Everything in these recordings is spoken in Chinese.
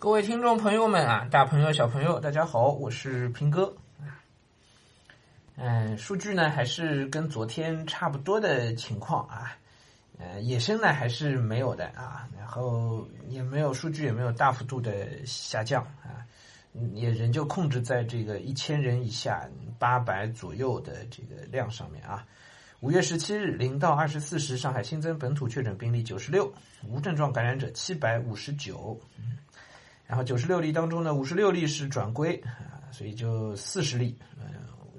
各位听众朋友们啊，大朋友小朋友，大家好，我是平哥。嗯，数据呢还是跟昨天差不多的情况啊，呃，野生呢还是没有的啊，然后也没有数据也没有大幅度的下降啊，也仍旧控制在这个一千人以下八百左右的这个量上面啊。五月十七日零到二十四时，上海新增本土确诊病例九十六，无症状感染者七百五十九。然后九十六例当中呢，五十六例是转归啊，所以就四十例嗯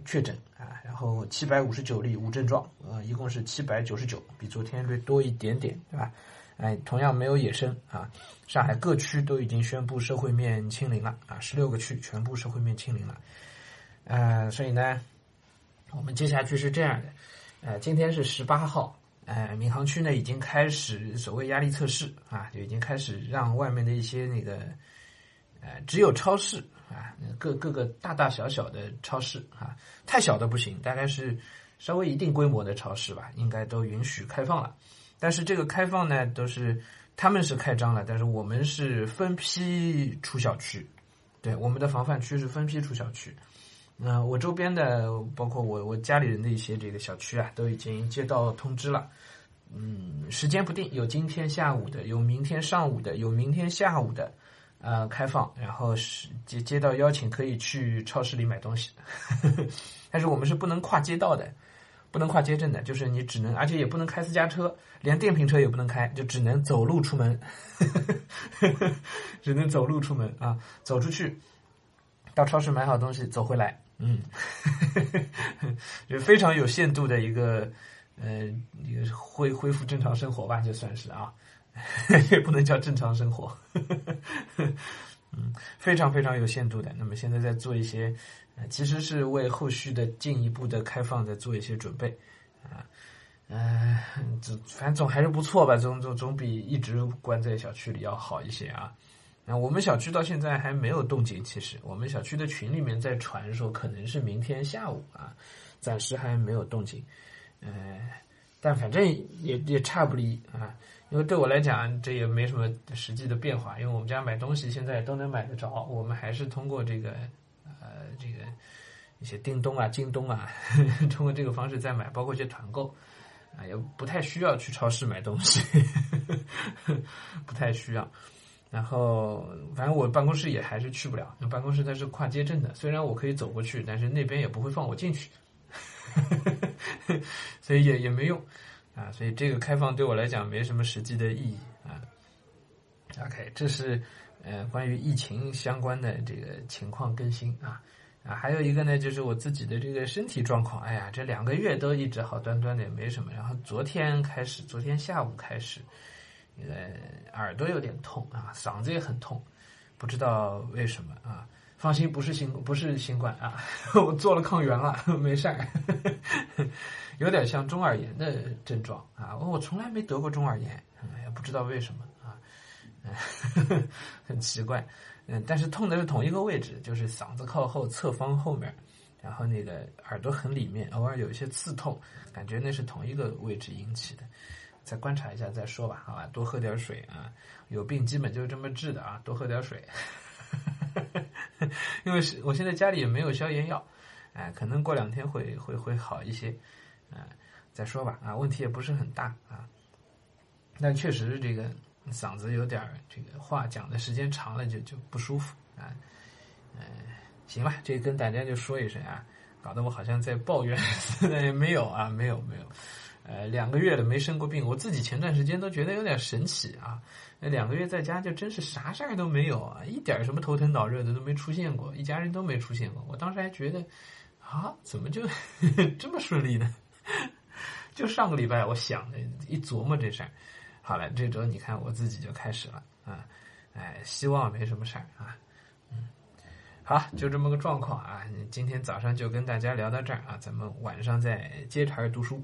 确诊啊，然后七百五十九例无症状，呃，一共是七百九十九，比昨天略多一点点，对吧？哎，同样没有野生啊，上海各区都已经宣布社会面清零了啊，十六个区全部社会面清零了，呃，所以呢，我们接下去是这样的，呃，今天是十八号。呃，闵行区呢已经开始所谓压力测试啊，就已经开始让外面的一些那个。呃，只有超市啊，各各个大大小小的超市啊，太小的不行，大概是稍微一定规模的超市吧，应该都允许开放了。但是这个开放呢，都是他们是开张了，但是我们是分批出小区，对，我们的防范区是分批出小区。那我周边的，包括我我家里人的一些这个小区啊，都已经接到通知了，嗯，时间不定，有今天下午的，有明天上午的，有明天下午的。呃，开放，然后是接接到邀请可以去超市里买东西，但是我们是不能跨街道的，不能跨街镇的，就是你只能，而且也不能开私家车，连电瓶车也不能开，就只能走路出门，只能走路出门啊，走出去，到超市买好东西走回来，嗯，就非常有限度的一个呃一个恢恢复正常生活吧，就算是啊。也不能叫正常生活，嗯，非常非常有限度的。那么现在在做一些，呃，其实是为后续的进一步的开放在做一些准备，啊，嗯，总反正总还是不错吧，总总总比一直关在小区里要好一些啊。那我们小区到现在还没有动静，其实我们小区的群里面在传说可能是明天下午啊，暂时还没有动静，呃，但反正也也差不离啊。因为对我来讲，这也没什么实际的变化，因为我们家买东西现在都能买得着，我们还是通过这个，呃，这个一些叮咚啊、京东啊，通过这个方式在买，包括一些团购，啊，也不太需要去超市买东西，不太需要。然后，反正我办公室也还是去不了，那办公室它是跨街镇的，虽然我可以走过去，但是那边也不会放我进去，所以也也没用。啊，所以这个开放对我来讲没什么实际的意义啊。OK，这是呃关于疫情相关的这个情况更新啊啊，还有一个呢就是我自己的这个身体状况，哎呀，这两个月都一直好端端的也没什么，然后昨天开始，昨天下午开始，呃耳朵有点痛啊，嗓子也很痛，不知道为什么啊。放心，不是新不是新冠啊，我做了抗原了，没事儿，有点像中耳炎的症状啊，我从来没得过中耳炎，也不知道为什么啊，很奇怪，嗯，但是痛的是同一个位置，就是嗓子靠后侧方后面，然后那个耳朵很里面，偶尔有一些刺痛，感觉那是同一个位置引起的，再观察一下再说吧，好吧，多喝点水啊，有病基本就是这么治的啊，多喝点水。因为是我现在家里也没有消炎药，哎，可能过两天会会会好一些，啊，再说吧，啊，问题也不是很大啊，但确实这个嗓子有点这个话讲的时间长了就就不舒服啊，嗯，行吧，这跟大家就说一声啊，搞得我好像在抱怨，也没有啊，没有没有。呃，两个月了没生过病，我自己前段时间都觉得有点神奇啊。那两个月在家就真是啥事儿都没有啊，一点什么头疼脑热的都没出现过，一家人都没出现过。我当时还觉得啊，怎么就 这么顺利呢？就上个礼拜，我想的一琢磨这事儿，好了，这周你看我自己就开始了啊，哎，希望没什么事儿啊，嗯，好，就这么个状况啊。今天早上就跟大家聊到这儿啊，咱们晚上再接茬读书。